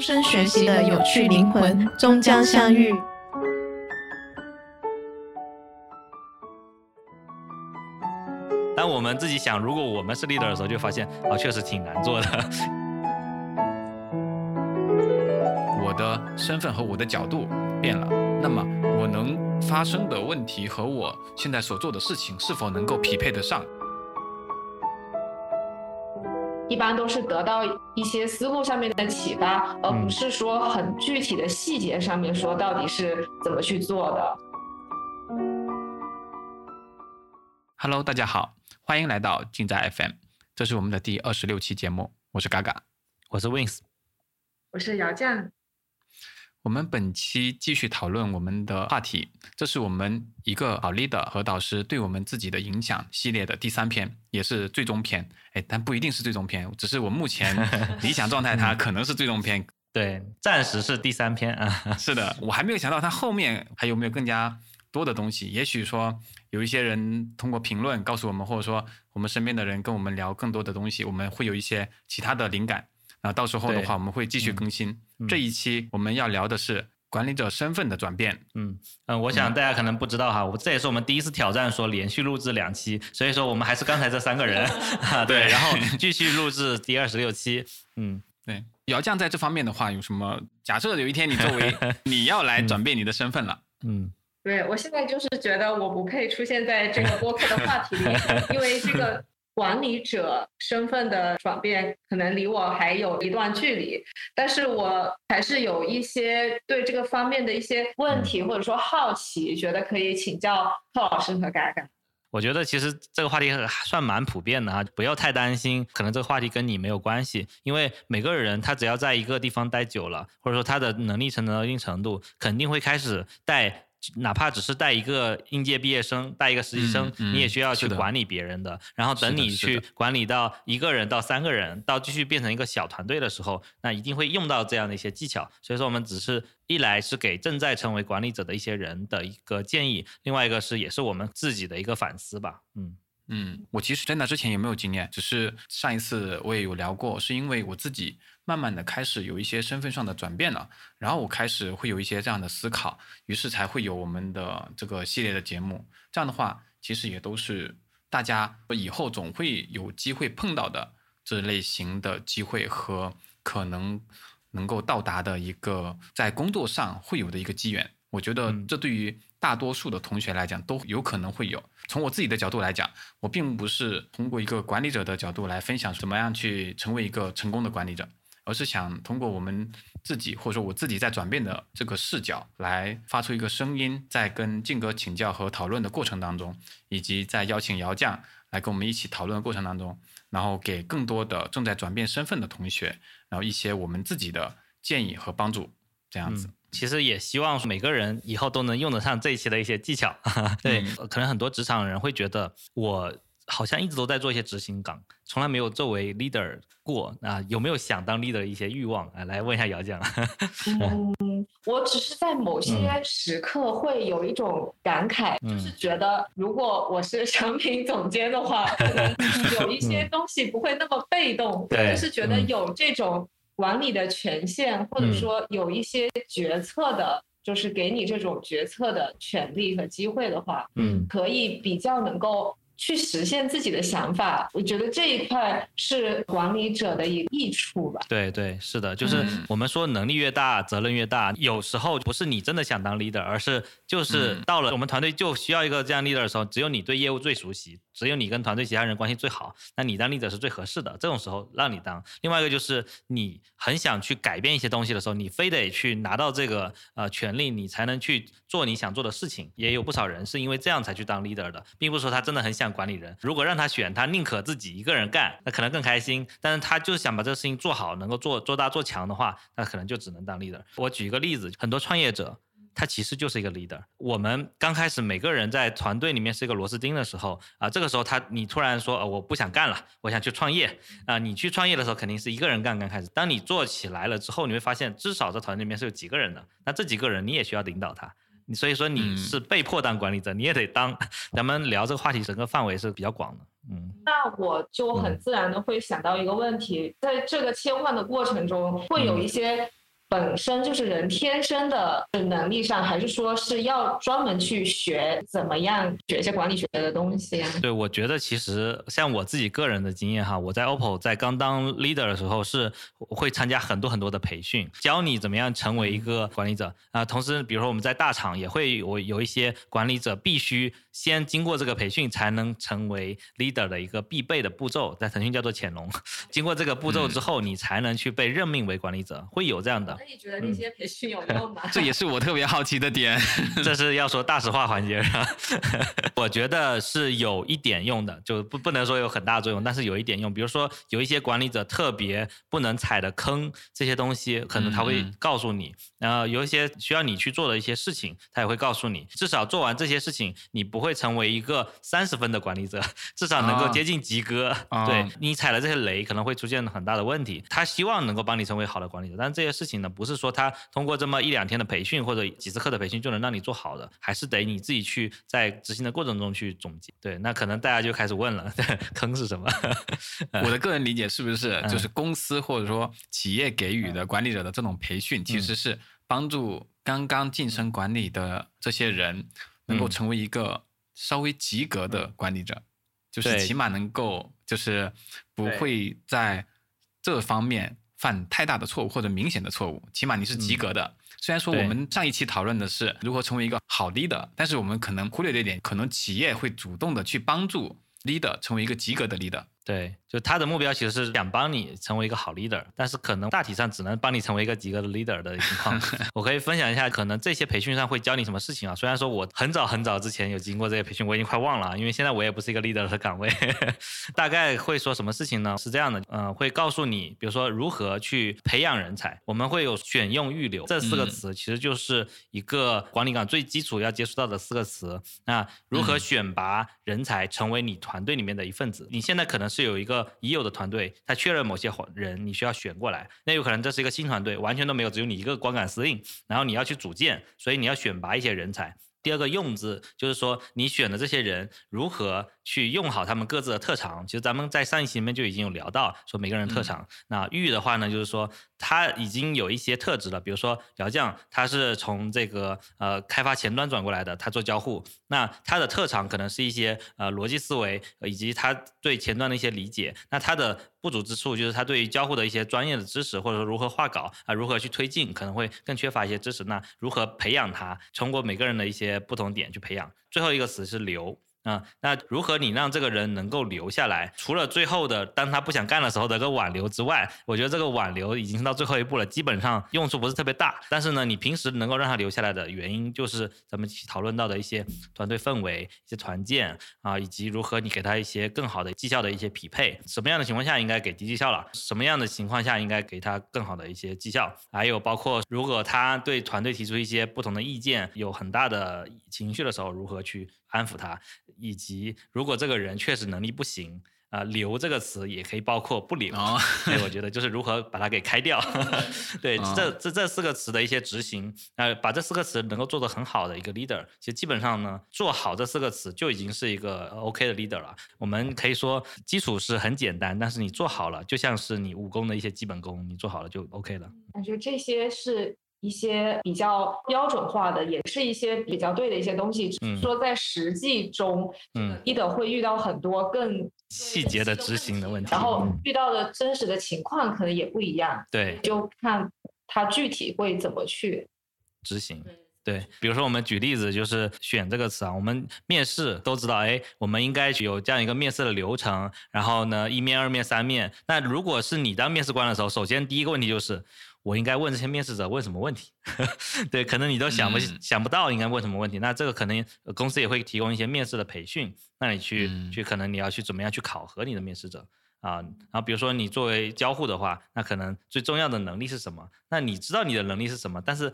终身学习的有趣灵魂终将相遇。当我们自己想，如果我们是 leader 的时候，就发现啊，确实挺难做的。我的身份和我的角度变了，那么我能发生的问题和我现在所做的事情是否能够匹配得上？一般都是得到一些思路上面的启发，而不是说很具体的细节上面说到底是怎么去做的。Hello，大家好，欢迎来到尽在 FM，这是我们的第二十六期节目，我是嘎嘎，我是 Wins，我是姚酱。我们本期继续讨论我们的话题，这是我们一个好 leader 和导师对我们自己的影响系列的第三篇，也是最终篇。哎，但不一定是最终篇，只是我目前 理想状态，它可能是最终篇。对，暂时是第三篇啊。是的，我还没有想到它后面还有没有更加多的东西。也许说有一些人通过评论告诉我们，或者说我们身边的人跟我们聊更多的东西，我们会有一些其他的灵感。那到时候的话，我们会继续更新。这一期我们要聊的是管理者身份的转变。嗯嗯，我想大家可能不知道哈，我这也是我们第一次挑战说连续录制两期，所以说我们还是刚才这三个人，对，然后 继续录制第二十六期。嗯，对。姚酱在这方面的话有什么？假设有一天你作为 你要来转变你的身份了，嗯，对我现在就是觉得我不配出现在这个播客的话题里，因为这个。管理者身份的转变可能离我还有一段距离，但是我还是有一些对这个方面的一些问题或者说好奇，觉得可以请教贺老师和嘎嘎。我觉得其实这个话题还算蛮普遍的啊，不要太担心，可能这个话题跟你没有关系，因为每个人他只要在一个地方待久了，或者说他的能力成长到一定程度，肯定会开始带。哪怕只是带一个应届毕业生，带一个实习生，你也需要去管理别人的。然后等你去管理到一个人到三个人，到继续变成一个小团队的时候，那一定会用到这样的一些技巧。所以说，我们只是一来是给正在成为管理者的一些人的一个建议，另外一个是也是我们自己的一个反思吧。嗯嗯，我其实在那之前也没有经验，只是上一次我也有聊过，是因为我自己。慢慢的开始有一些身份上的转变了，然后我开始会有一些这样的思考，于是才会有我们的这个系列的节目。这样的话，其实也都是大家以后总会有机会碰到的这类型的机会和可能能够到达的一个在工作上会有的一个机缘。我觉得这对于大多数的同学来讲都有可能会有。从我自己的角度来讲，我并不是通过一个管理者的角度来分享怎么样去成为一个成功的管理者。而是想通过我们自己，或者说我自己在转变的这个视角，来发出一个声音，在跟静哥请教和讨论的过程当中，以及在邀请姚酱来跟我们一起讨论的过程当中，然后给更多的正在转变身份的同学，然后一些我们自己的建议和帮助，这样子。其实也希望每个人以后都能用得上这一期的一些技巧。对，可能很多职场人会觉得我。好像一直都在做一些执行岗，从来没有作为 leader 过啊？有没有想当 leader 的一些欲望啊？来问一下姚酱。嗯，我只是在某些时刻会有一种感慨，就是觉得如果我是产品总监的话，可能 有一些东西不会那么被动，就是觉得有这种管理的权限，或者说有一些决策的，就是给你这种决策的权利和机会的话，嗯，可以比较能够。去实现自己的想法，我觉得这一块是管理者的一个益处吧。对对，是的，就是我们说能力越大，责任越大。有时候不是你真的想当 leader，而是就是到了我们团队就需要一个这样 leader 的时候，只有你对业务最熟悉。只有你跟团队其他人关系最好，那你当 leader 是最合适的。这种时候让你当。另外一个就是你很想去改变一些东西的时候，你非得去拿到这个呃权利，你才能去做你想做的事情。也有不少人是因为这样才去当 leader 的，并不是说他真的很想管理人。如果让他选，他宁可自己一个人干，那可能更开心。但是他就是想把这个事情做好，能够做做大做强的话，那可能就只能当 leader。我举一个例子，很多创业者。他其实就是一个 leader。我们刚开始每个人在团队里面是一个螺丝钉的时候啊，这个时候他你突然说呃我不想干了，我想去创业啊。你去创业的时候肯定是一个人干刚开始，当你做起来了之后，你会发现至少在团队里面是有几个人的。那这几个人你也需要领导他，所以说你是被迫当管理者，你也得当。咱们聊这个话题整个范围是比较广的，嗯。那我就很自然的会想到一个问题，在这个切换的过程中，会有一些。本身就是人天生的能力上，还是说是要专门去学怎么样学一些管理学的东西啊？对，我觉得其实像我自己个人的经验哈，我在 OPPO 在刚当 leader 的时候是会参加很多很多的培训，教你怎么样成为一个管理者啊。同时，比如说我们在大厂也会有有一些管理者必须先经过这个培训才能成为 leader 的一个必备的步骤，在腾讯叫做潜龙。经过这个步骤之后，你才能去被任命为管理者，会有这样的。那你觉得那些培训有用吗？这也是我特别好奇的点。这是要说大实话环节上，我觉得是有一点用的，就不不能说有很大作用，但是有一点用。比如说有一些管理者特别不能踩的坑，这些东西可能他会告诉你。然后有一些需要你去做的一些事情，他也会告诉你。至少做完这些事情，你不会成为一个三十分的管理者，至少能够接近及格。对你踩了这些雷，可能会出现很大的问题。他希望能够帮你成为好的管理者，但是这些事情呢，不是说他通过这么一两天的培训或者几次课的培训就能让你做好的，还是得你自己去在执行的过程中去总结。对，那可能大家就开始问了，坑是什么？我的个人理解是不是就是公司或者说企业给予的管理者的这种培训，其实是帮助刚刚晋升管理的这些人能够成为一个稍微及格的管理者，就是起码能够就是不会在这方面犯太大的错误或者明显的错误，起码你是及格的。虽然说我们上一期讨论的是如何成为一个好 leader，但是我们可能忽略了一点，可能企业会主动的去帮助 leader 成为一个及格的 leader。对，就他的目标其实是想帮你成为一个好 leader，但是可能大体上只能帮你成为一个及格的 leader 的情况。我可以分享一下，可能这些培训上会教你什么事情啊？虽然说我很早很早之前有经过这些培训，我已经快忘了，因为现在我也不是一个 leader 的岗位。大概会说什么事情呢？是这样的，嗯，会告诉你，比如说如何去培养人才。我们会有选用预留这四个词，其实就是一个管理岗最基础要接触到的四个词。那如何选拔人才成为你团队里面的一份子？你现在可能是有一个已有的团队，他确认某些人你需要选过来，那有可能这是一个新团队，完全都没有，只有你一个光杆司令，然后你要去组建，所以你要选拔一些人才。第二个用字就是说，你选的这些人如何去用好他们各自的特长。其实咱们在上一期里面就已经有聊到，说每个人特长。那玉的话呢，就是说他已经有一些特质了，比如说姚将，他是从这个呃开发前端转过来的，他做交互，那他的特长可能是一些呃逻辑思维以及他对前端的一些理解。那他的不足之处就是他对于交互的一些专业的知识，或者说如何画稿啊，如何去推进，可能会更缺乏一些知识。那如何培养他？通过每个人的一些不同点去培养。最后一个词是留。啊，那如何你让这个人能够留下来？除了最后的当他不想干的时候的一个挽留之外，我觉得这个挽留已经到最后一步了，基本上用处不是特别大。但是呢，你平时能够让他留下来的原因，就是咱们讨论到的一些团队氛围、一些团建啊，以及如何你给他一些更好的绩效的一些匹配。什么样的情况下应该给低绩效了？什么样的情况下应该给他更好的一些绩效？还有包括如果他对团队提出一些不同的意见，有很大的情绪的时候，如何去？安抚他，以及如果这个人确实能力不行啊，留这个词也可以包括不留。所以我觉得就是如何把它给开掉。对，这这这四个词的一些执行，呃，把这四个词能够做得很好的一个 leader，其实基本上呢，做好这四个词就已经是一个 OK 的 leader 了。我们可以说基础是很简单，但是你做好了，就像是你武功的一些基本功，你做好了就 OK 了。感觉这些是。一些比较标准化的，也是一些比较对的一些东西。说在实际中，嗯，leader 会遇到很多更细节的执行的问题，然后遇到的真实的情况可能也不一样。对，就看他具体会怎么去执行。对，比如说我们举例子，就是选这个词啊，我们面试都知道，哎，我们应该有这样一个面试的流程，然后呢，一面、二面、三面。那如果是你当面试官的时候，首先第一个问题就是。我应该问这些面试者问什么问题？对，可能你都想不想不到应该问什么问题。那这个可能公司也会提供一些面试的培训，那你去去可能你要去怎么样去考核你的面试者啊？然后比如说你作为交互的话，那可能最重要的能力是什么？那你知道你的能力是什么？但是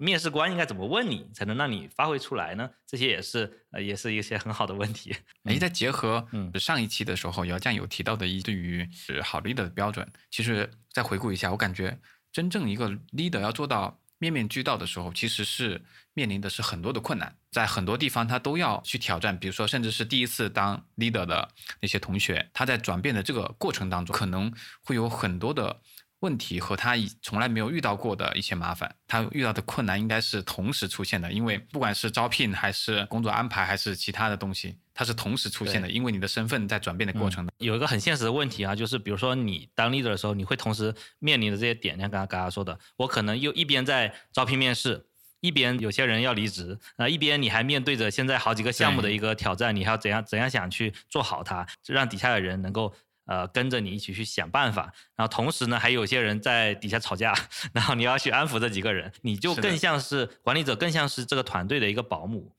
面试官应该怎么问你才能让你发挥出来呢？这些也是呃也是一些很好的问题。哎，再结合上一期的时候姚酱有提到的一对于是好 leader 的标准，其实再回顾一下，我感觉。真正一个 leader 要做到面面俱到的时候，其实是面临的是很多的困难，在很多地方他都要去挑战。比如说，甚至是第一次当 leader 的那些同学，他在转变的这个过程当中，可能会有很多的问题和他以从来没有遇到过的一些麻烦，他遇到的困难应该是同时出现的，因为不管是招聘还是工作安排还是其他的东西，它是同时出现的，因为你的身份在转变的过程。有一个很现实的问题啊，就是比如说你当 leader 的时候，你会同时面临的这些点，像刚刚刚刚说的，我可能又一边在招聘面试，一边有些人要离职，啊，一边你还面对着现在好几个项目的一个挑战，你还要怎样怎样想去做好它，让底下的人能够。呃，跟着你一起去想办法，然后同时呢，还有些人在底下吵架，然后你要去安抚这几个人，你就更像是管理者，更像是这个团队的一个保姆。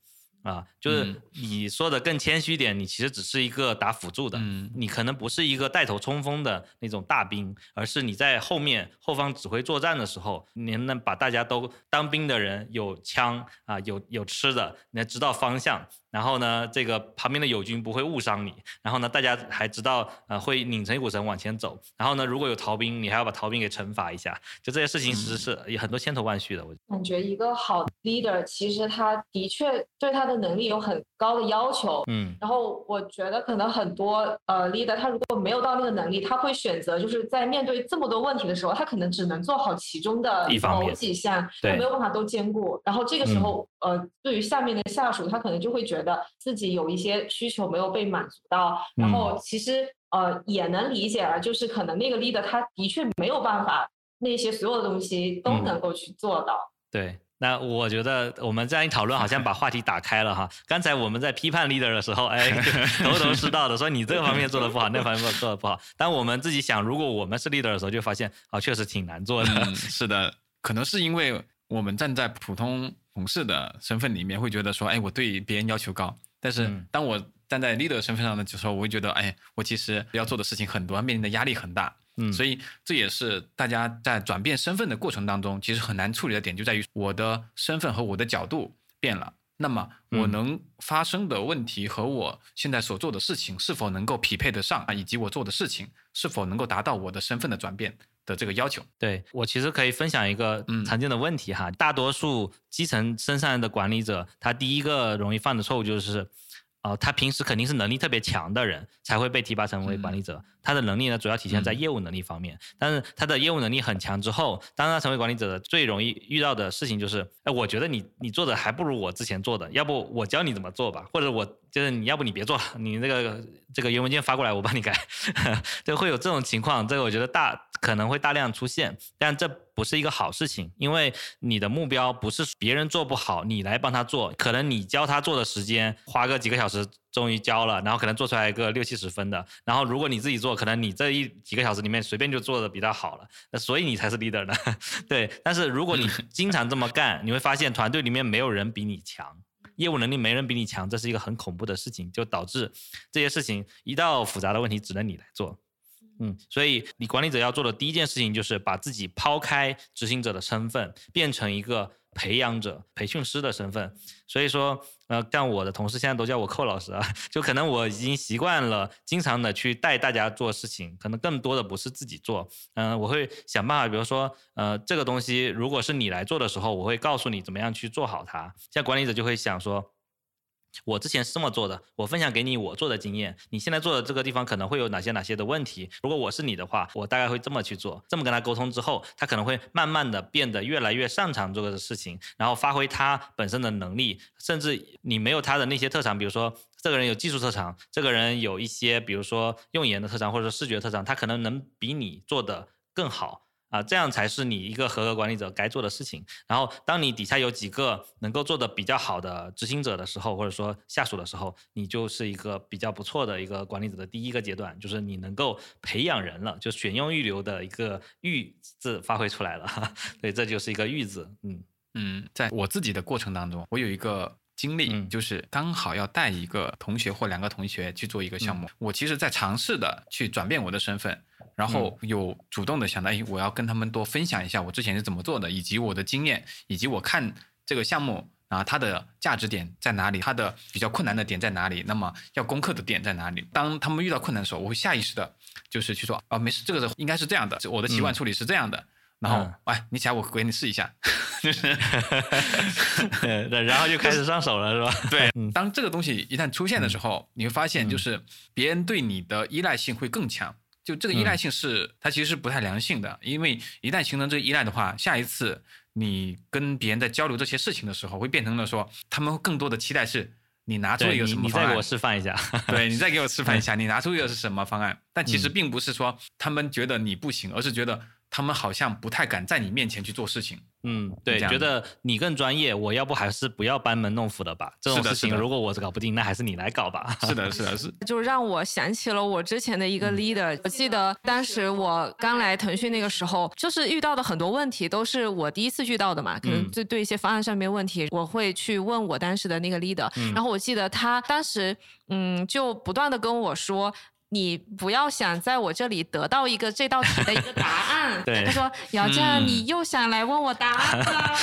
啊，就是你说的更谦虚点，你其实只是一个打辅助的，你可能不是一个带头冲锋的那种大兵，而是你在后面后方指挥作战的时候，你能把大家都当兵的人有枪啊，有有吃的，你知道方向，然后呢，这个旁边的友军不会误伤你，然后呢，大家还知道呃会拧成一股绳往前走，然后呢，如果有逃兵，你还要把逃兵给惩罚一下，就这些事情其实是有很多千头万绪的。我感觉一个好 leader，其实他的确对他。的能力有很高的要求，嗯，然后我觉得可能很多呃 leader 他如果没有到那个能力，他会选择就是在面对这么多问题的时候，他可能只能做好其中的某几项，他没有办法都兼顾。然后这个时候，呃，对于下面的下属，他可能就会觉得自己有一些需求没有被满足到。然后其实呃也能理解了，就是可能那个 leader 他的确没有办法那些所有的东西都能够去做到。对。那我觉得我们这样一讨论，好像把话题打开了哈。刚才我们在批判 leader 的时候，哎，头头是道的说你这个方面做的不好，那方面做的不好。当我们自己想，如果我们是 leader 的时候，就发现啊，确实挺难做的。是的，可能是因为我们站在普通同事的身份里面，会觉得说，哎，我对别人要求高。但是当我站在 leader 身份上的时候，我会觉得，哎，我其实要做的事情很多，面临的压力很大。嗯，所以这也是大家在转变身份的过程当中，其实很难处理的点，就在于我的身份和我的角度变了。那么我能发生的问题和我现在所做的事情是否能够匹配得上啊？以及我做的事情是否能够达到我的身份的转变的这个要求？对我其实可以分享一个常见的问题哈，大多数基层身上的管理者，他第一个容易犯的错误就是。哦，他平时肯定是能力特别强的人才会被提拔成为管理者。他的能力呢，主要体现在业务能力方面。但是他的业务能力很强之后，当他成为管理者的最容易遇到的事情就是，哎，我觉得你你做的还不如我之前做的，要不我教你怎么做吧，或者我就是你要不你别做了，你那个这个原文件发过来我帮你改，就会有这种情况。这个我觉得大可能会大量出现，但这。不是一个好事情，因为你的目标不是别人做不好，你来帮他做。可能你教他做的时间花个几个小时，终于教了，然后可能做出来一个六七十分的。然后如果你自己做，可能你这一几个小时里面随便就做的比他好了。那所以你才是 leader 呢。对，但是如果你经常这么干，你会发现团队里面没有人比你强，业务能力没人比你强，这是一个很恐怖的事情，就导致这些事情一到复杂的问题只能你来做。嗯，所以你管理者要做的第一件事情就是把自己抛开执行者的身份，变成一个培养者、培训师的身份。所以说，呃，像我的同事现在都叫我寇老师啊，就可能我已经习惯了经常的去带大家做事情，可能更多的不是自己做。嗯，我会想办法，比如说，呃，这个东西如果是你来做的时候，我会告诉你怎么样去做好它。像管理者就会想说。我之前是这么做的，我分享给你我做的经验。你现在做的这个地方可能会有哪些哪些的问题？如果我是你的话，我大概会这么去做。这么跟他沟通之后，他可能会慢慢的变得越来越擅长这个事情，然后发挥他本身的能力。甚至你没有他的那些特长，比如说这个人有技术特长，这个人有一些比如说用眼的特长或者视觉特长，他可能能比你做的更好。啊，这样才是你一个合格管理者该做的事情。然后，当你底下有几个能够做的比较好的执行者的时候，或者说下属的时候，你就是一个比较不错的一个管理者的第一个阶段，就是你能够培养人了，就选用预留的一个“预”字发挥出来了。对，这就是一个“预”字。嗯嗯，在我自己的过程当中，我有一个经历，就是刚好要带一个同学或两个同学去做一个项目，我其实在尝试的去转变我的身份。然后有主动的想到，哎，我要跟他们多分享一下我之前是怎么做的，以及我的经验，以及我看这个项目啊，它的价值点在哪里，它的比较困难的点在哪里，那么要攻克的点在哪里。当他们遇到困难的时候，我会下意识的，就是去说，啊，没事，这个应该是这样的，我的习惯处理是这样的。然后，哎，你起来我给你试一下，就是，对，然后就开始上手了，是吧？对，当这个东西一旦出现的时候，你会发现，就是别人对你的依赖性会更强。就这个依赖性是它其实是不太良性的，因为一旦形成这个依赖的话，下一次你跟别人在交流这些事情的时候，会变成了说他们更多的期待是你拿出一个什么方案，你再给我示范一下，对你再给我示范一下，你拿出一个是什么方案？但其实并不是说他们觉得你不行，而是觉得。他们好像不太敢在你面前去做事情。嗯，对，觉得你更专业，我要不还是不要班门弄斧的吧。这种事情如果我是搞不定，那还是你来搞吧。是的，是的，是。就让我想起了我之前的一个 leader。我记得当时我刚来腾讯那个时候，就是遇到的很多问题都是我第一次遇到的嘛。可能就对一些方案上面问题，我会去问我当时的那个 leader。然后我记得他当时，嗯，就不断的跟我说。你不要想在我这里得到一个这道题的一个答案。他说：“姚酱，你又想来问我答案了。”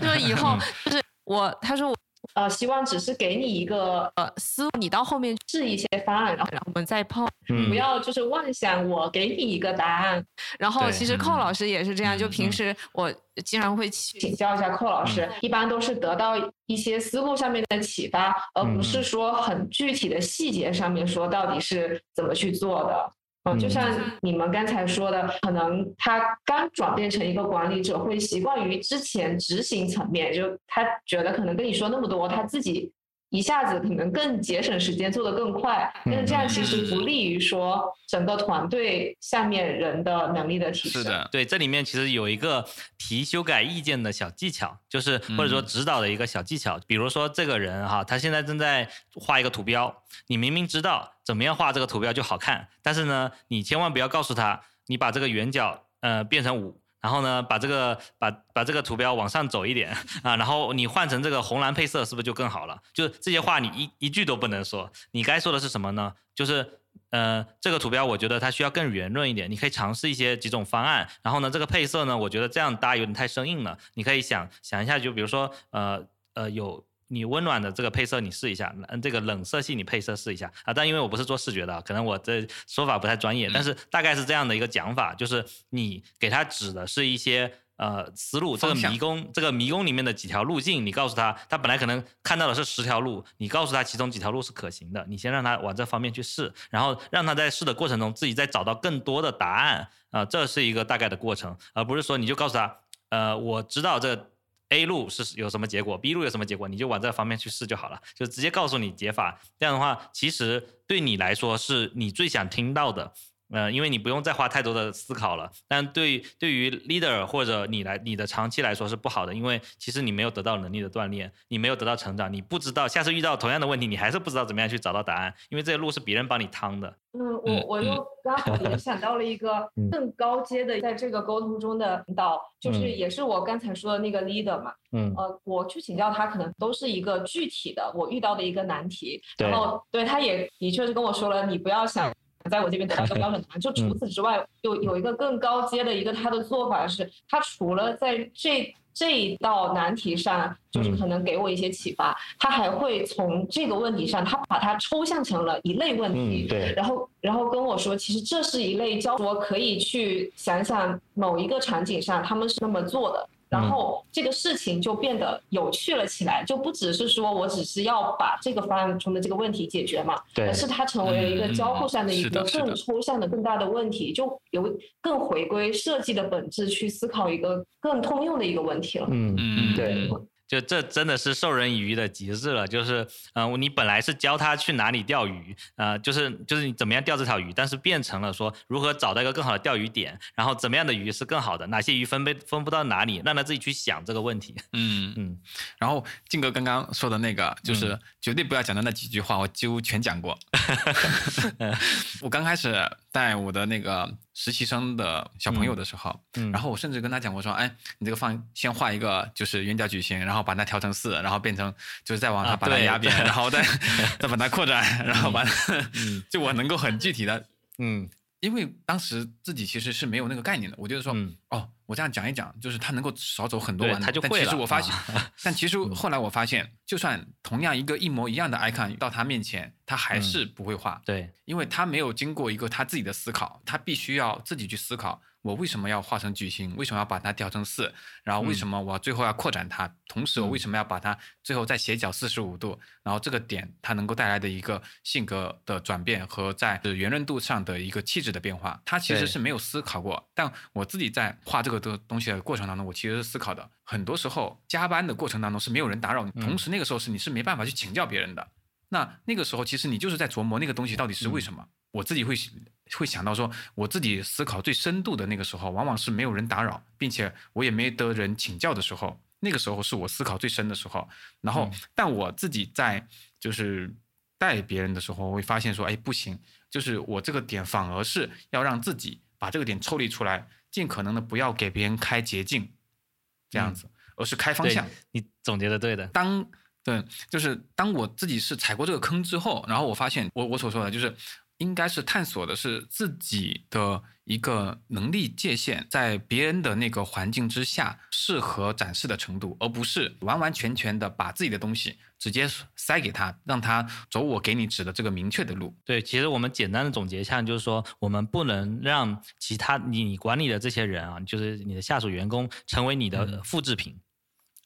他说以后就是我，他说我。呃，希望只是给你一个呃思路，你到后面试一些方案，然后我们再碰，不要就是妄想我给你一个答案。然后其实寇老师也是这样，就平时我经常会请教一下寇老师，一般都是得到一些思路上面的启发，而不是说很具体的细节上面说到底是怎么去做的。嗯，就像你们刚才说的，可能他刚转变成一个管理者，会习惯于之前执行层面，就他觉得可能跟你说那么多，他自己。一下子可能更节省时间，做得更快，但是这样其实不利于说整个团队下面人的能力的提升。是的，对，这里面其实有一个提修改意见的小技巧，就是或者说指导的一个小技巧。比如说这个人哈，他现在正在画一个图标，你明明知道怎么样画这个图标就好看，但是呢，你千万不要告诉他，你把这个圆角呃变成五。然后呢，把这个把把这个图标往上走一点 啊，然后你换成这个红蓝配色，是不是就更好了？就这些话你一一句都不能说，你该说的是什么呢？就是呃，这个图标我觉得它需要更圆润一点，你可以尝试一些几种方案。然后呢，这个配色呢，我觉得这样搭有点太生硬了，你可以想想一下，就比如说呃呃有。你温暖的这个配色你试一下，嗯，这个冷色系你配色试一下啊。但因为我不是做视觉的，可能我这说法不太专业，但是大概是这样的一个讲法，就是你给他指的是一些呃思路，这个迷宫，这个迷宫里面的几条路径，你告诉他，他本来可能看到的是十条路，你告诉他其中几条路是可行的，你先让他往这方面去试，然后让他在试的过程中自己再找到更多的答案啊，这是一个大概的过程，而不是说你就告诉他，呃，我知道这。A 路是有什么结果，B 路有什么结果，你就往这方面去试就好了，就直接告诉你解法。这样的话，其实对你来说是你最想听到的。呃，因为你不用再花太多的思考了，但对对于 leader 或者你来你的长期来说是不好的，因为其实你没有得到能力的锻炼，你没有得到成长，你不知道下次遇到同样的问题，你还是不知道怎么样去找到答案，因为这些路是别人帮你趟的。嗯，我我又刚好联想到了一个 更高阶的，在这个沟通中的领导，就是也是我刚才说的那个 leader 嘛。嗯。呃，我去请教他，可能都是一个具体的我遇到的一个难题，然后对他也的确是跟我说了，你不要想。在我这边得到一个 标准答案。就除此之外，有有一个更高阶的一个他的做法是，他除了在这这一道难题上，就是可能给我一些启发，他还会从这个问题上，他把它抽象成了一类问题，对，然后然后跟我说，其实这是一类教我可以去想想某一个场景上他们是那么做的。然后这个事情就变得有趣了起来，就不只是说我只是要把这个方案中的这个问题解决嘛，而是它成为了一个交互上的一个更抽象的、更大的问题，就有更回归设计的本质去思考一个更通用的一个问题了。嗯嗯，对。就这真的是授人以渔的极致了，就是，嗯，你本来是教他去哪里钓鱼，呃，就是就是你怎么样钓这条鱼，但是变成了说如何找到一个更好的钓鱼点，然后怎么样的鱼是更好的，哪些鱼分配分布到哪里，让他自己去想这个问题。嗯嗯。然后静哥刚刚说的那个，就是绝对不要讲的那几句话，我几乎全讲过。我刚开始带我的那个。实习生的小朋友的时候，然后我甚至跟他讲过说，哎，你这个放先画一个就是圆角矩形，然后把它调成四，然后变成就是再往上把它压扁，然后再 再把它扩展，然后把 就我能够很具体的，嗯，因为当时自己其实是没有那个概念的，我就是说，哦，我这样讲一讲，就是他能够少走很多对弯路。但其实他就会了我发现，啊但其实后来我发现，就算同样一个一模一样的 icon 到他面前，他还嗯是不会画，对，因为他没有经过一个他自己的思考，他必须要自己去思考，我为什么要画成矩形，为什么要把它调成四，然后为什么我最后要扩展它，同时我为什么要把它最后再斜角四十五度，然后这个点它能够带来的一个性格的转变和在圆润度上的一个气质的变化，他其实是没有思考过。但我自己在画这个的东西的过程当中，我其实是思考的。很多时候加班的过程当中是没有人打扰你，同时那个时候是你是没办法去请教别人的。那那个时候，其实你就是在琢磨那个东西到底是为什么。我自己会会想到说，我自己思考最深度的那个时候，往往是没有人打扰，并且我也没得人请教的时候，那个时候是我思考最深的时候。然后，但我自己在就是带别人的时候，我会发现说，哎，不行，就是我这个点反而是要让自己把这个点抽离出来，尽可能的不要给别人开捷径，这样子，而是开方向。你总结的对的，当对，就是当我自己是踩过这个坑之后，然后我发现我我所说的就是，应该是探索的是自己的一个能力界限，在别人的那个环境之下适合展示的程度，而不是完完全全的把自己的东西直接塞给他，让他走我给你指的这个明确的路。对，其实我们简单的总结一下，就是说，我们不能让其他你你管理的这些人啊，就是你的下属员工，成为你的复制品。啊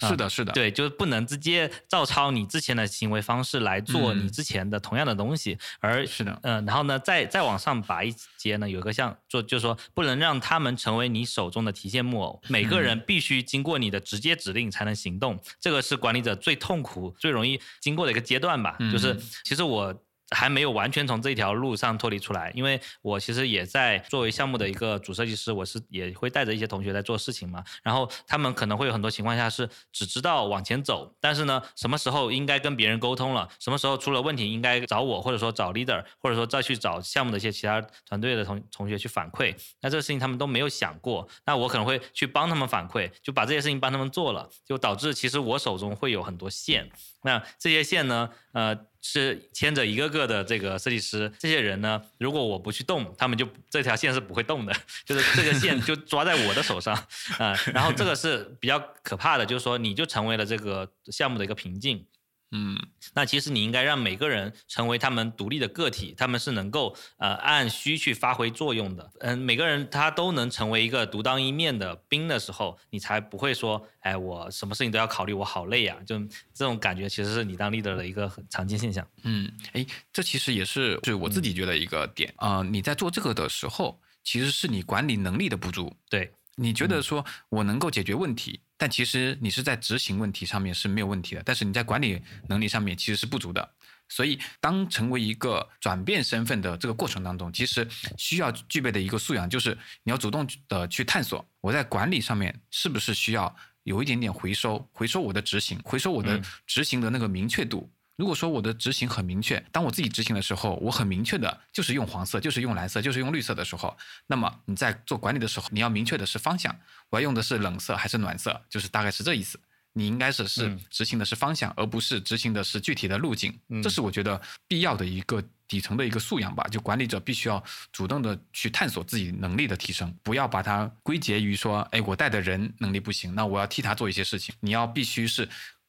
是的，是的，对，就是不能直接照抄你之前的行为方式来做嗯你之前的同样的东西，而是的嗯、然后呢，再再往上拔一阶呢，有一个像做，就是说不能让他们成为你手中的提线木偶，每嗯个人必须经过你的直接指令才能行动，这个是管理者最痛苦、最容易经过的一个阶段吧。就是嗯其实我。还没有完全从这条路上脱离出来，因为我其实也在作为项目的一个主设计师，我是也会带着一些同学在做事情嘛。然后他们可能会有很多情况下是只知道往前走，但是呢，什么时候应该跟别人沟通了，什么时候出了问题应该找我，或者说找 leader，或者说再去找项目的一些其他团队的同同学去反馈。那这个事情他们都没有想过，那我可能会去帮他们反馈，就把这些事情帮他们做了，就导致其实我手中会有很多线。那这些线呢，呃，是牵着一个个的这个设计师，这些人呢，如果我不去动，他们就这条线是不会动的，就是这个线就抓在我的手上 啊、然后这个是比较可怕的，就是说你就成为了这个项目的一个瓶颈。嗯，那其实你应该让每个人成为他们独立的个体，他们是能够呃按需去发挥作用的。嗯，每个人他都能成为一个独当一面的兵的时候，你才不会说，哎，我什么事情都要考虑，我好累啊！就这种感觉，其实是你当 leader 的一个很常见现象。嗯，哎，这其实也是是我自己觉得一个点啊、呃你在做这个的时候，其实是你管理能力的不足。对，你觉得说我能够解决问题，但其实你是在执行问题上面是没有问题的，但是你在管理能力上面其实是不足的。所以，当成为一个转变身份的这个过程当中，其实需要具备的一个素养，就是你要主动的去探索，我在管理上面是不是需要有一点点回收，回收我的执行，回收我的嗯执行的那个明确度。如果说我的执行很明确，当我自己执行的时候，我很明确的就是用黄色，就是用蓝色，就是用绿色的时候，那么你在做管理的时候，你要明确的是方向，我要用的是冷色还是暖色，就是大概是这意思。你应该是是嗯执行的是方向，而不是执行的是具体的路径。嗯这是我觉得必要的一个底层的一个素养吧。就管理者必须要主动的去探索自己能力的提升，不要把它归结于说，哎，我带的人能力不行，那我要替他做一些事情。你要必须是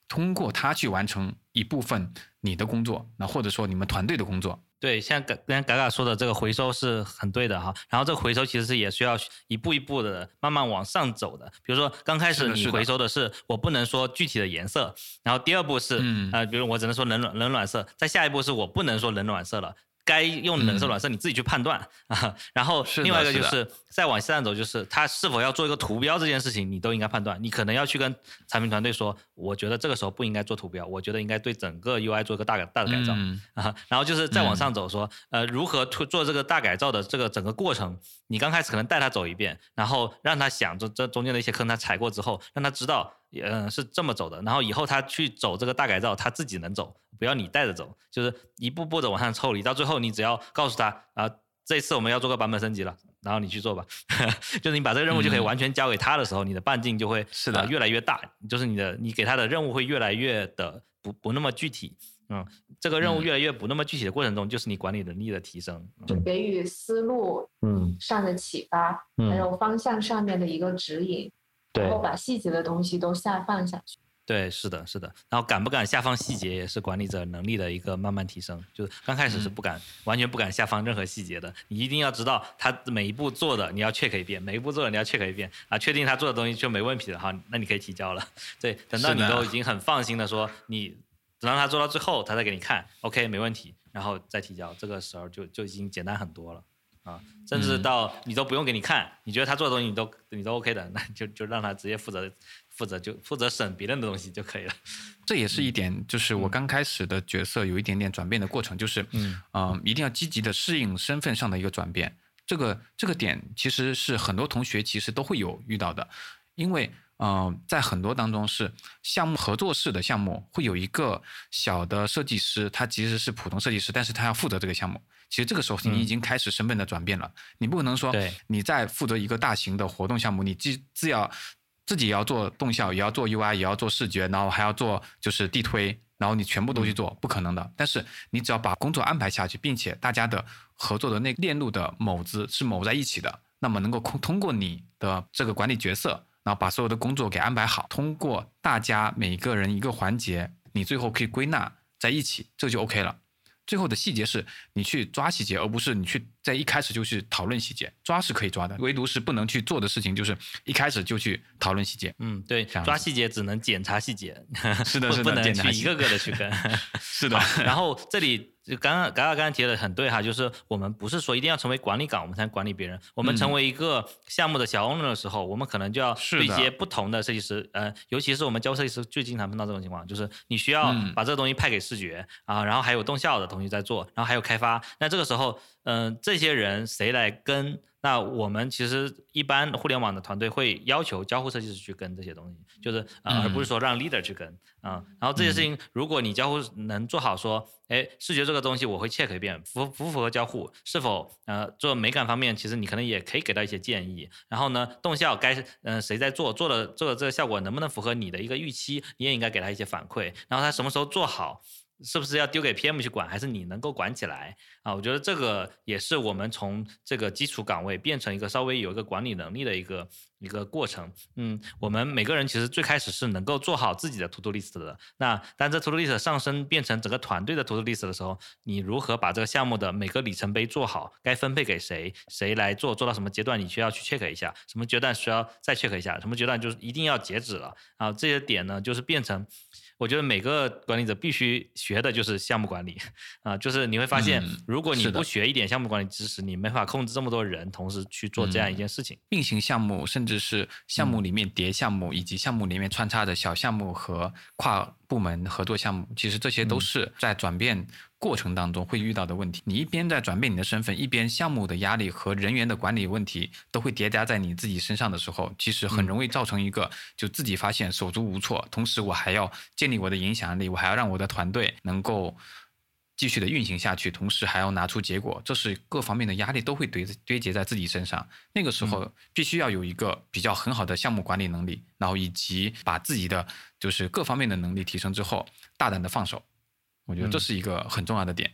通过它去完成一部分你的工作，那或者说你们团队的工作。对，像刚刚嘎嘎说的这个回收是很对的哈。然后这个回收其实是也需要一步一步的慢慢往上走的。比如说刚开始你回收的是我不能说具体的颜色，然后第二步是、嗯呃，比如我只能说冷暖冷暖色，再下一步是我不能说冷暖色了。该用冷色暖色你自己去判断啊，然后另外一个就是是再往下走，就是他是否要做一个图标这件事情，你都应该判断。你可能要去跟产品团队说，我觉得这个时候不应该做图标，我觉得应该对整个 UI 做一个大改大的改造。嗯啊，然后就是再往上走说，呃，如何做做这个大改造的这个整个过程，你刚开始可能带他走一遍，然后让他想这这中间的一些坑他踩过之后，让他知道，嗯，是这么走的，然后以后他去走这个大改造，他自己能走，不要你带着走，就是一步步的往上抽离，到最后你只要告诉他啊、这次我们要做个版本升级了。然后你去做吧，就是你把这个任务就可以嗯。完全交给他的时候，你的半径就会是的。呃越来越大，就是你的你给他的任务会越来越的不不那么具体，嗯，这个任务越来越不那么具体的过程中，就是你管理能力的提升。就给予思路嗯。上的启发，嗯。还有方向上面的一个指引，对。然后把细节的东西都下放下去。对，是的，是的。然后敢不敢下放细节，也是管理者能力的一个慢慢提升。就是刚开始是不敢，完全不敢下放任何细节的。你一定要知道他每一步做的，你要 check 一遍，每一步做的你要 check 一遍啊，确定他做的东西就没问题了哈，那你可以提交了。对，等到你都已经很放心的说，你等到他做到最后，他再给你看，OK 没问题，然后再提交，这个时候就就已经简单很多了。啊，甚至嗯到你都不用给你看，你觉得他做的东西你都你都 OK 的，那就就让他直接负责负责就负责审别人的东西就可以了。这也是一点，就是我刚开始的角色有一点点转变的过程，就是，嗯嗯、一定要积极的适应身份上的一个转变。这个这个点其实是很多同学其实都会有遇到的，因为，嗯、在很多当中是项目合作式的项目，会有一个小的设计师，他其实是普通设计师，但是他要负责这个项目。其实这个时候你已经开始身份的转变了，你不可能说你在负责一个大型的活动项目，你既既要自己也要做动效，也要做 UI，也要做视觉，然后还要做就是地推，然后你全部都去做，不可能的。但是你只要把工作安排下去，并且大家的合作的那链路的某子是某在一起的，那么能够通通过你的这个管理角色，然后把所有的工作给安排好，通过大家每个人一个环节，你最后可以归纳在一起，这就 OK 了。最后的细节是你去抓细节，而不是你去在一开始就去讨论细节。抓是可以抓的，唯独是不能去做的事情就是一开始就去讨论细节。嗯，对，抓细节只能检查细节，是的是的不不能去一个个的去跟。是的然后这里就刚刚刚刚刚提的很对哈，就是我们不是说一定要成为管理岗，我们才能管理别人。我们嗯成为一个项目的小 owner 的时候，我们可能就要对接不同的设计师，呃，尤其是我们教设计师最经常碰到这种情况，就是你需要嗯把这个东西派给视觉啊，然后还有动效的东西在做，然后还有开发。那这个时候，嗯、这些人谁来跟？那我们其实一般互联网的团队会要求交互设计师去跟这些东西，就是呃，嗯而不是说让 leader 去跟啊、然后这些事情，如果你交互能做好，说，哎，视觉这个东西我会 check 一遍，符符不符合交互，是否呃做美感方面，其实你可能也可以给到一些建议。然后呢，动效该呃谁在做，做的做的这个效果能不能符合你的一个预期，你也应该给他一些反馈。然后他什么时候做好，是不是要丢给 PM 去管，还是你能够管起来啊？我觉得这个也是我们从这个基础岗位变成一个稍微有一个管理能力的一个一个过程。嗯，我们每个人其实最开始是能够做好自己的 to do list 的。那当这 to do list 上升变成整个团队的 to do list 的时候，你如何把这个项目的每个里程碑做好？该分配给谁？谁来做？做到什么阶段你需要去 check 一下？什么阶段需要再 check 一下？什么阶段就是一定要截止了啊？这些点呢，就是变成。我觉得每个管理者必须学的就是项目管理。啊，就是你会发现嗯，如果你不学一点项目管理知识，你没法控制这么多人同时去做这样一嗯件事情。并行项目，甚至是项目里面叠项目，以及项目里面穿插的小项目和跨部门合作项目，其实这些都是在转变过程当中会遇到的问题。你一边在转变你的身份，一边项目的压力和人员的管理问题都会叠加在你自己身上的时候，其实很容易造成一个就自己发现手足无措，同时我还要建立我的影响力，我还要让我的团队能够。继续的运行下去，同时还要拿出结果，这是各方面的压力都会堆堆积在自己身上。那个时候必须要有一个比较很好的项目管理能力，然后以及把自己的就是各方面的能力提升之后，大胆的放手。我觉得这嗯是一个很重要的点。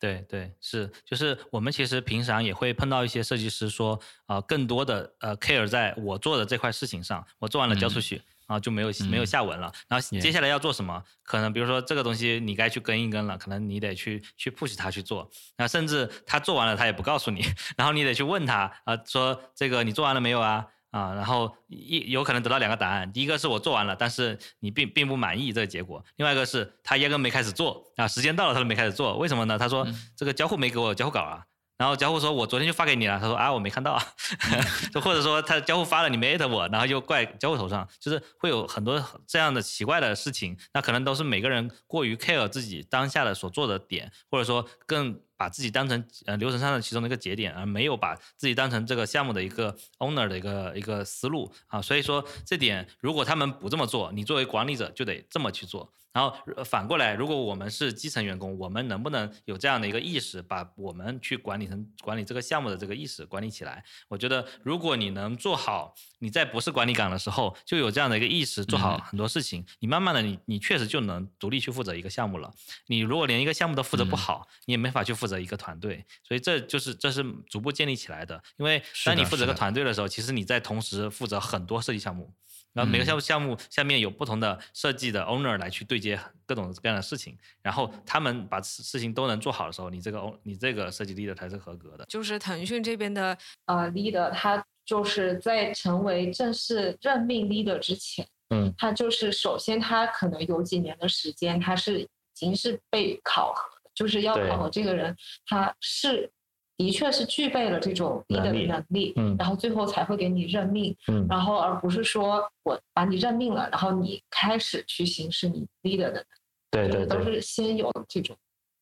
对对是，就是我们其实平常也会碰到一些设计师说，呃，更多的呃 care 在我做的这块事情上，我做完了交出去，然后就没有没有嗯下文了。然后接下来要做什么？可能比如说这个东西你该去跟一跟了，可能你得去去 push 他去做。那甚至他做完了他也不告诉你，然后你得去问他啊、说这个你做完了没有啊？啊，然后一有可能得到两个答案，第一个是我做完了，但是你并并不满意这个结果；另外一个是他压根没开始做啊，时间到了他都没开始做，为什么呢？他说、这个交互没给我交互稿啊，然后交互说我昨天就发给你了，他说啊我没看到啊，就或者说他交互发了你没艾特我，然后又怪交互头上，就是会有很多这样的奇怪的事情，那可能都是每个人过于 care 自己当下的所做的点，或者说更把自己当成呃流程上的其中的一个节点，而没有把自己当成这个项目的一个 owner 的一个一个思路啊。所以说这点，如果他们不这么做，你作为管理者就得这么去做。然后反过来，如果我们是基层员工，我们能不能有这样的一个意识，把我们去管理成管理这个项目的这个意识管理起来？我觉得，如果你能做好，你在不是管理岗的时候就有这样的一个意识，做好很多事情，你慢慢的，你你确实就能独立去负责一个项目了。你如果连一个项目都负责不好，你也没法去负责一个团队。所以这就是这是逐步建立起来的。因为当你负责一个团队的时候，其实你在同时负责很多设计项目。然后每个项目项目下面有不同的设计的 owner 来去对接各种各样的事情，然后他们把事情都能做好的时候，你这个 o 你这个设计 leader 才是合格的。就是腾讯这边的呃 leader，他就是在成为正式任命 leader 之前，嗯，他就是首先他可能有几年的时间，他是已经是被考核，就是要考核这个人他是。的确是具备了这种 leader 的能力，嗯，然后最后才会给你任命，嗯，然后而不是说我把你任命了，然后你开始去行使你 leader 的，对对，都是先有这种，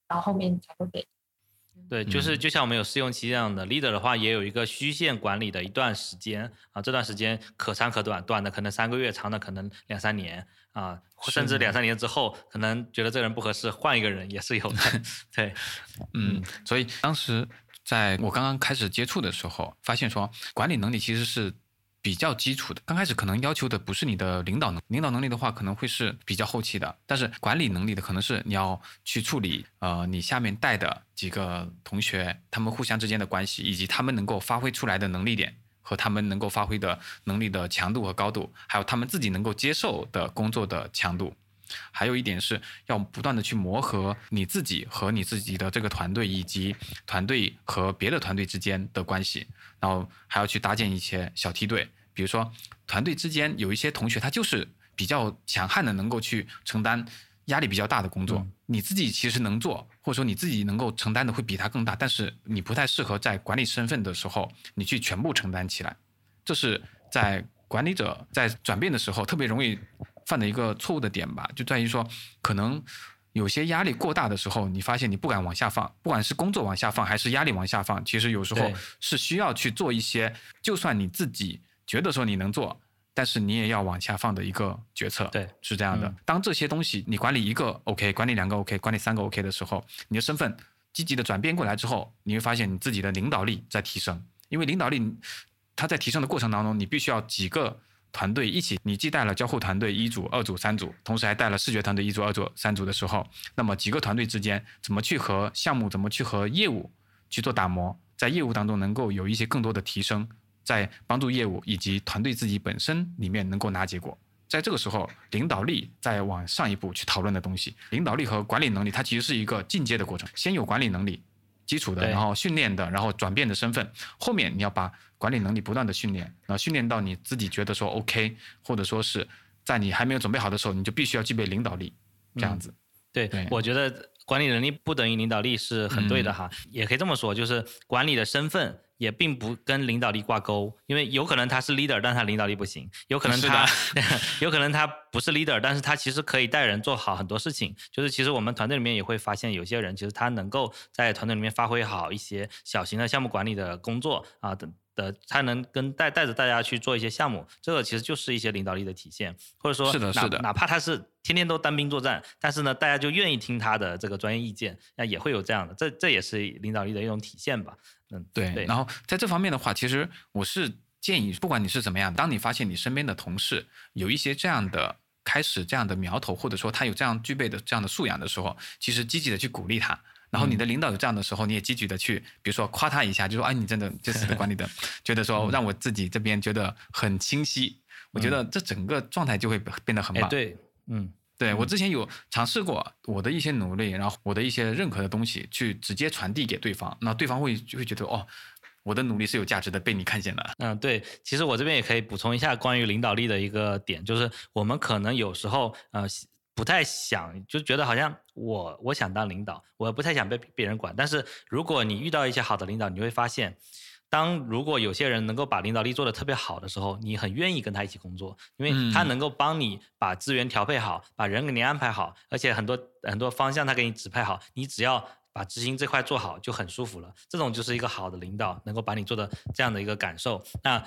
然后后面你才会给。对，就是就像我们有试用期这样的 leader 的话，也有一个虚线管理的一段时间啊，这段时间可长可短，短的可能三个月，长的可能两三年啊，甚至两三年之后，可能觉得这个人不合适，换一个人也是有的。对，嗯，所以当时。在我刚刚开始接触的时候，发现说管理能力其实是比较基础的。刚开始可能要求的不是你的领导能，领导能力的话可能会是比较后期的。但是管理能力的可能是你要去处理呃你下面带的几个同学，他们互相之间的关系，以及他们能够发挥出来的能力点和他们能够发挥的能力的强度和高度，还有他们自己能够接受的工作的强度。还有一点是要不断的去磨合你自己和你自己的这个团队，以及团队和别的团队之间的关系，然后还要去搭建一些小梯队。比如说，团队之间有一些同学他就是比较强悍的，能够去承担压力比较大的工作，你自己其实能做，或者说你自己能够承担的会比他更大，但是你不太适合在管理身份的时候你去全部承担起来。这是在管理者在转变的时候特别容易。犯的一个错误的点吧，就在于说，可能有些压力过大的时候，你发现你不敢往下放，不管是工作往下放，还是压力往下放，其实有时候是需要去做一些，就算你自己觉得说你能做，但是你也要往下放的一个决策。对，是这样的。当这些东西你管理一个 OK，管理两个 OK，管理三个 OK 的时候，你的身份积极的转变过来之后，你会发现你自己的领导力在提升，因为领导力它在提升的过程当中，你必须要几个。团队一起，你既带了交互团队一组、二组、三组，同时还带了视觉团队一组、二组、三组的时候，那么几个团队之间怎么去和项目、怎么去和业务去做打磨，在业务当中能够有一些更多的提升，在帮助业务以及团队自己本身里面能够拿结果。在这个时候，领导力再往上一步去讨论的东西，领导力和管理能力，它其实是一个进阶的过程，先有管理能力。基础的，然后训练的，然后转变的身份，后面你要把管理能力不断的训练，然后训练到你自己觉得说 OK，或者说是在你还没有准备好的时候，你就必须要具备领导力，这样子。对，我觉得管理能力不等于领导力是很对的哈，也可以这么说，就是管理的身份。也并不跟领导力挂钩，因为有可能他是 leader，但他领导力不行；有可能他，有可能他不是 leader，但是他其实可以带人做好很多事情。就是其实我们团队里面也会发现，有些人其实他能够在团队里面发挥好一些小型的项目管理的工作啊等。的，他能跟带带着大家去做一些项目，这个其实就是一些领导力的体现，或者说，是的，是的，哪怕他是天天都单兵作战，但是呢，大家就愿意听他的这个专业意见，那也会有这样的，这这也是领导力的一种体现吧。嗯，对。然后在这方面的话，其实我是建议，不管你是怎么样，当你发现你身边的同事有一些这样的开始这样的苗头，或者说他有这样具备的这样的素养的时候，其实积极的去鼓励他。然后你的领导有这样的时候，你也积极的去，比如说夸他一下，就说哎，你真的这次的管理的，觉得说让我自己这边觉得很清晰。我觉得这整个状态就会变得很棒。对，嗯，对我之前有尝试过我的一些努力，然后我的一些认可的东西，去直接传递给对方，那对方会就会觉得哦，我的努力是有价值的，被你看见了。嗯，对，其实我这边也可以补充一下关于领导力的一个点，就是我们可能有时候呃。不太想，就觉得好像我我想当领导，我不太想被别人管。但是如果你遇到一些好的领导，你会发现，当如果有些人能够把领导力做得特别好的时候，你很愿意跟他一起工作，因为他能够帮你把资源调配好，把人给你安排好，而且很多很多方向他给你指派好，你只要把执行这块做好就很舒服了。这种就是一个好的领导，能够把你做的这样的一个感受。那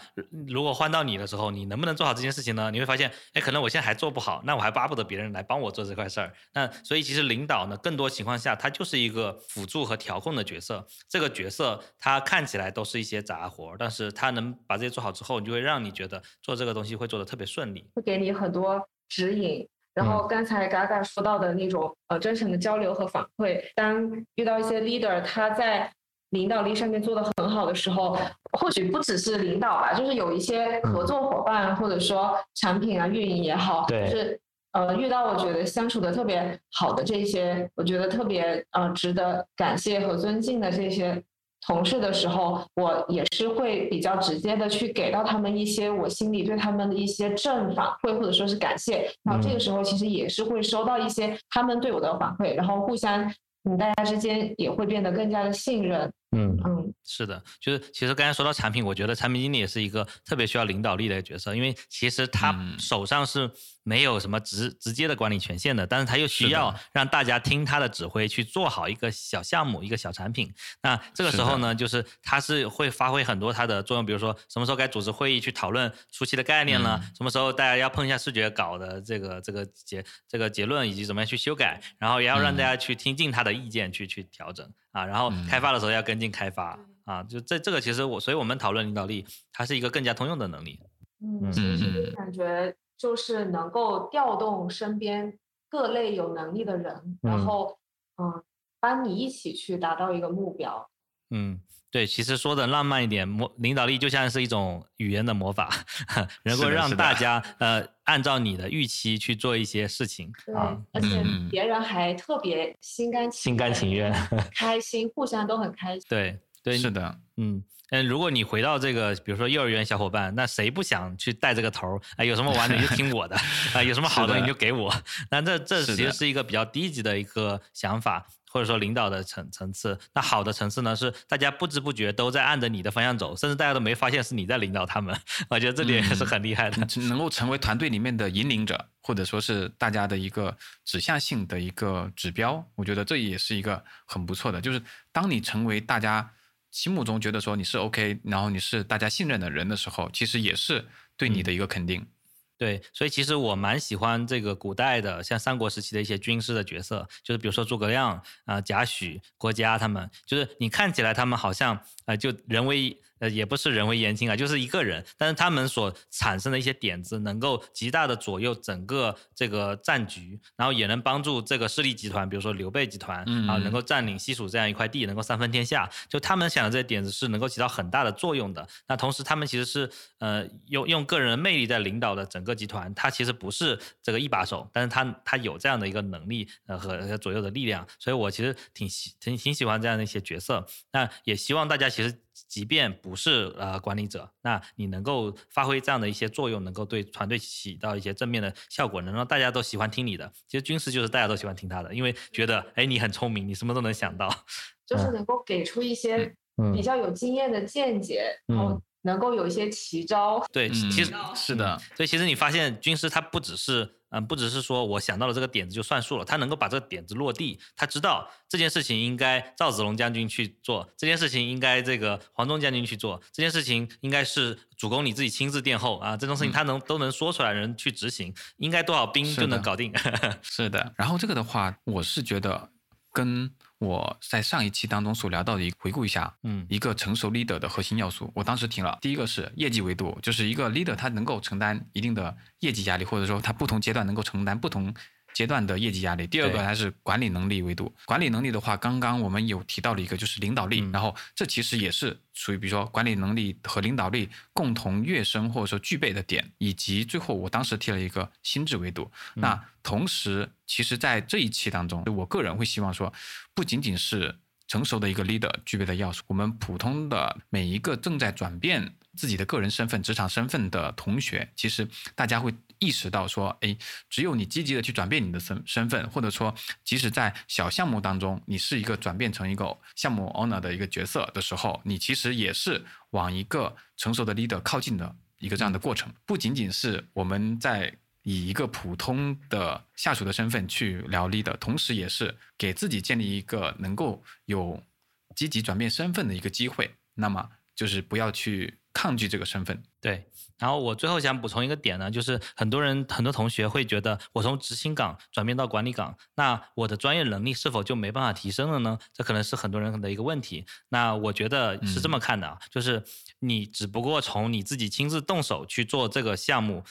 如果换到你的时候，你能不能做好这件事情呢？你会发现，哎，可能我现在还做不好，那我还巴不得别人来帮我做这块事儿。那所以其实领导呢，更多情况下他就是一个辅助和调控的角色。这个角色他看起来都是一些杂活，但是他能把这些做好之后，你就会让你觉得做这个东西会做得特别顺利，会给你很多指引。然后刚才嘎嘎说到的那种呃真诚的交流和反馈，当遇到一些 leader 他在领导力上面做的很好的时候，或许不只是领导吧，就是有一些合作伙伴或者说产品啊运营也好，就是呃遇到我觉得相处的特别好的这些，我觉得特别呃值得感谢和尊敬的这些。同事的时候，我也是会比较直接的去给到他们一些我心里对他们的一些正反馈，或者说是感谢。然后这个时候其实也是会收到一些他们对我的反馈，然后互相，嗯，大家之间也会变得更加的信任。嗯嗯，是的，就是其实刚才说到产品，我觉得产品经理也是一个特别需要领导力的角色，因为其实他手上是没有什么直直接的管理权限的，但是他又需要让大家听他的指挥去做好一个小项目、一个小产品。那这个时候呢，就是他是会发挥很多他的作用，比如说什么时候该组织会议去讨论初期的概念了，什么时候大家要碰一下视觉稿的这个这个结这个结论以及怎么样去修改，然后也要让大家去听进他的意见去去调整。啊，然后开发的时候要跟进开发啊，就这这个其实我，所以我们讨论领导力，它是一个更加通用的能力。嗯，其实感觉就是能够调动身边各类有能力的人，然后嗯，帮你一起去达到一个目标。嗯，对，其实说的浪漫一点，魔领导力就像是一种语言的魔法，能够让大家呃按照你的预期去做一些事情啊，而且别人还特别心甘心甘情愿，开心，互相都很开心。对对，是的，嗯嗯，如果你回到这个，比如说幼儿园小伙伴，那谁不想去带这个头儿？哎，有什么玩的你就听我的，啊，有什么好的你就给我。那这这其实是一个比较低级的一个想法。或者说领导的层层次，那好的层次呢是大家不知不觉都在按着你的方向走，甚至大家都没发现是你在领导他们。我觉得这点也是很厉害的，能够成为团队里面的引领者，或者说是大家的一个指向性的一个指标。我觉得这也是一个很不错的，就是当你成为大家心目中觉得说你是 OK，然后你是大家信任的人的时候，其实也是对你的一个肯定。对，所以其实我蛮喜欢这个古代的，像三国时期的一些军师的角色，就是比如说诸葛亮啊、贾诩、郭嘉他们，就是你看起来他们好像呃就人为。呃，也不是人为言轻啊，就是一个人，但是他们所产生的一些点子，能够极大的左右整个这个战局，然后也能帮助这个势力集团，比如说刘备集团啊，能够占领西蜀这样一块地，能够三分天下。就他们想的这些点子是能够起到很大的作用的。那同时，他们其实是呃用用个人的魅力在领导的整个集团，他其实不是这个一把手，但是他他有这样的一个能力呃和左右的力量。所以我其实挺喜挺挺喜欢这样的一些角色。那也希望大家其实。即便不是呃管理者，那你能够发挥这样的一些作用，能够对团队起到一些正面的效果，能让大家都喜欢听你的。其实军师就是大家都喜欢听他的，因为觉得哎你很聪明，你什么都能想到，就是能够给出一些比较有经验的见解，然后能够有一些奇招。对，其实是的，所以其实你发现军师他不只是。嗯，不只是说我想到了这个点子就算数了，他能够把这个点子落地，他知道这件事情应该赵子龙将军去做，这件事情应该这个黄忠将军去做，这件事情应该是主公你自己亲自殿后啊，这种事情他能都能说出来，人去执行，应该多少兵就能搞定。是的，然后这个的话，我是觉得跟。我在上一期当中所聊到的，回顾一下，嗯，一个成熟 leader 的核心要素，我当时听了，第一个是业绩维度，就是一个 leader 他能够承担一定的业绩压力，或者说他不同阶段能够承担不同。阶段的业绩压力，第二个还是管理能力维度。管理能力的话，刚刚我们有提到了一个，就是领导力。然后这其实也是属于，比如说管理能力和领导力共同跃升或者说具备的点。以及最后我当时提了一个心智维度。那同时，其实在这一期当中，我个人会希望说，不仅仅是成熟的一个 leader 具备的要素，我们普通的每一个正在转变自己的个人身份、职场身份的同学，其实大家会。意识到说，哎，只有你积极的去转变你的身身份，或者说，即使在小项目当中，你是一个转变成一个项目 owner 的一个角色的时候，你其实也是往一个成熟的 leader 靠近的一个这样的过程。不仅仅是我们在以一个普通的下属的身份去聊 leader，同时也是给自己建立一个能够有积极转变身份的一个机会。那么就是不要去抗拒这个身份。对，然后我最后想补充一个点呢，就是很多人很多同学会觉得，我从执行岗转变到管理岗，那我的专业能力是否就没办法提升了呢？这可能是很多人的一个问题。那我觉得是这么看的啊，就是你只不过从你自己亲自动手去做这个项目。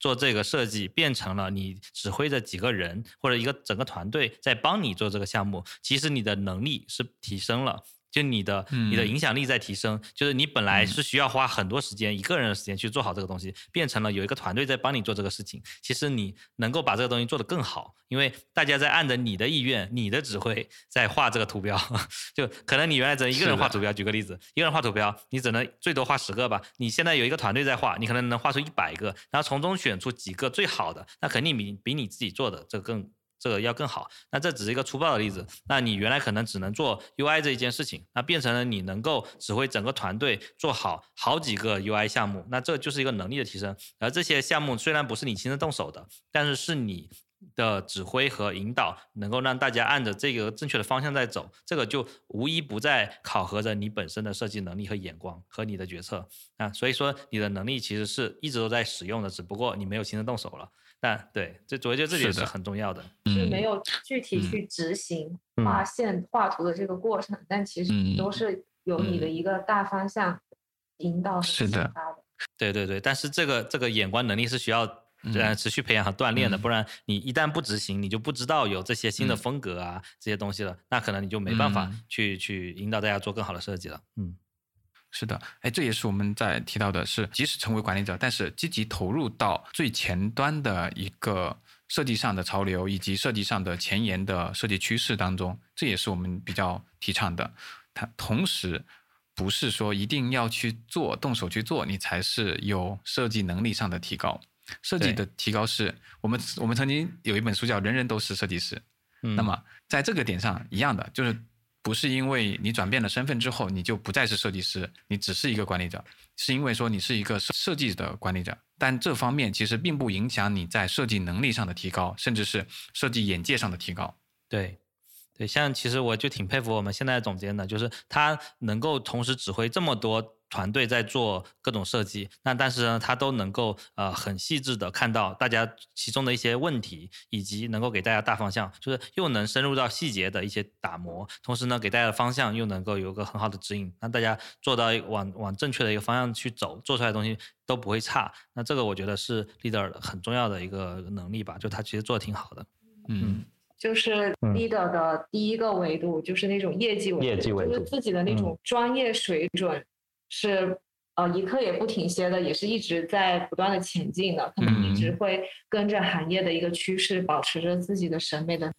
做这个设计变成了你指挥着几个人或者一个整个团队在帮你做这个项目，其实你的能力是提升了。就你的你的影响力在提升，就是你本来是需要花很多时间一个人的时间去做好这个东西，变成了有一个团队在帮你做这个事情。其实你能够把这个东西做得更好，因为大家在按着你的意愿、你的指挥在画这个图标。就可能你原来只能一个人画图标，举个例子，一个人画图标，你只能最多画十个吧。你现在有一个团队在画，你可能能画出一百个，然后从中选出几个最好的，那肯定比比你自己做的这个更。这个要更好，那这只是一个粗暴的例子。那你原来可能只能做 UI 这一件事情，那变成了你能够指挥整个团队做好好几个 UI 项目，那这就是一个能力的提升。而这些项目虽然不是你亲自动手的，但是是你的指挥和引导，能够让大家按着这个正确的方向在走，这个就无一不在考核着你本身的设计能力和眼光和你的决策啊。所以说你的能力其实是一直都在使用的，只不过你没有亲自动手了。但对，这我觉得这也是很重要的，是没有具体去执行画线画图的这个过程，但其实都是有你的一个大方向引导是的，对对对，但是这个这个眼光能力是需要呃持续培养和锻炼的，不然你一旦不执行，你就不知道有这些新的风格啊这些东西了，那可能你就没办法去去引导大家做更好的设计了，嗯。是的，哎，这也是我们在提到的，是即使成为管理者，但是积极投入到最前端的一个设计上的潮流以及设计上的前沿的设计趋势当中，这也是我们比较提倡的。它同时不是说一定要去做动手去做，你才是有设计能力上的提高。设计的提高是我们我们曾经有一本书叫《人人都是设计师》，那么在这个点上一样的就是。不是因为你转变了身份之后，你就不再是设计师，你只是一个管理者，是因为说你是一个设计的管理者，但这方面其实并不影响你在设计能力上的提高，甚至是设计眼界上的提高。对，对，像其实我就挺佩服我们现在总监的，就是他能够同时指挥这么多。团队在做各种设计，那但是呢，他都能够呃很细致的看到大家其中的一些问题，以及能够给大家大方向，就是又能深入到细节的一些打磨，同时呢，给大家的方向又能够有一个很好的指引，让大家做到往往正确的一个方向去走，做出来的东西都不会差。那这个我觉得是 leader 很重要的一个能力吧，就他其实做的挺好的。嗯，就是 leader 的第一个维度就是那种业绩维度，就是自己的那种专业水准。是呃一刻也不停歇的，也是一直在不断的前进的，可能一直会跟着行业的一个趋势，保持着自己的审美的。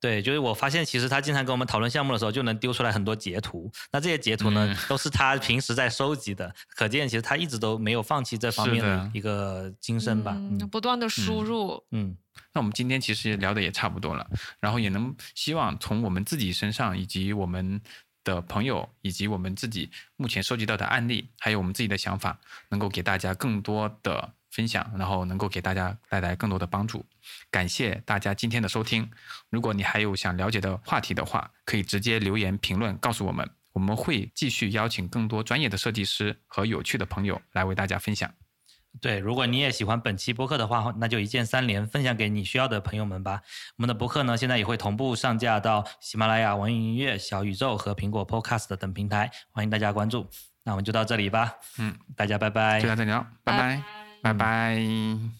对，就是我发现，其实他经常跟我们讨论项目的时候，就能丢出来很多截图。那这些截图呢，都是他平时在收集的，可见其实他一直都没有放弃这方面的一个精神吧。嗯，不断的输入。嗯，那我们今天其实聊的也差不多了，然后也能希望从我们自己身上以及我们。的朋友以及我们自己目前收集到的案例，还有我们自己的想法，能够给大家更多的分享，然后能够给大家带来更多的帮助。感谢大家今天的收听。如果你还有想了解的话题的话，可以直接留言评论告诉我们，我们会继续邀请更多专业的设计师和有趣的朋友来为大家分享。对，如果你也喜欢本期播客的话，那就一键三连，分享给你需要的朋友们吧。我们的播客呢，现在也会同步上架到喜马拉雅、网易云音乐、小宇宙和苹果 Podcast 等平台，欢迎大家关注。那我们就到这里吧，嗯，大家拜拜，就到这里了，拜拜，拜拜。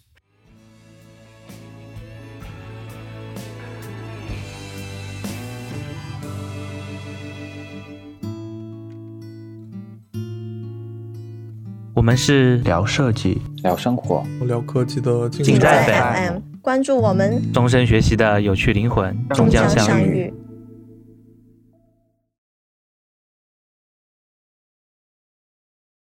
我们是聊设计、聊生活、聊科技的近在 FM，关注我们，终身学习的有趣灵魂，终将相遇。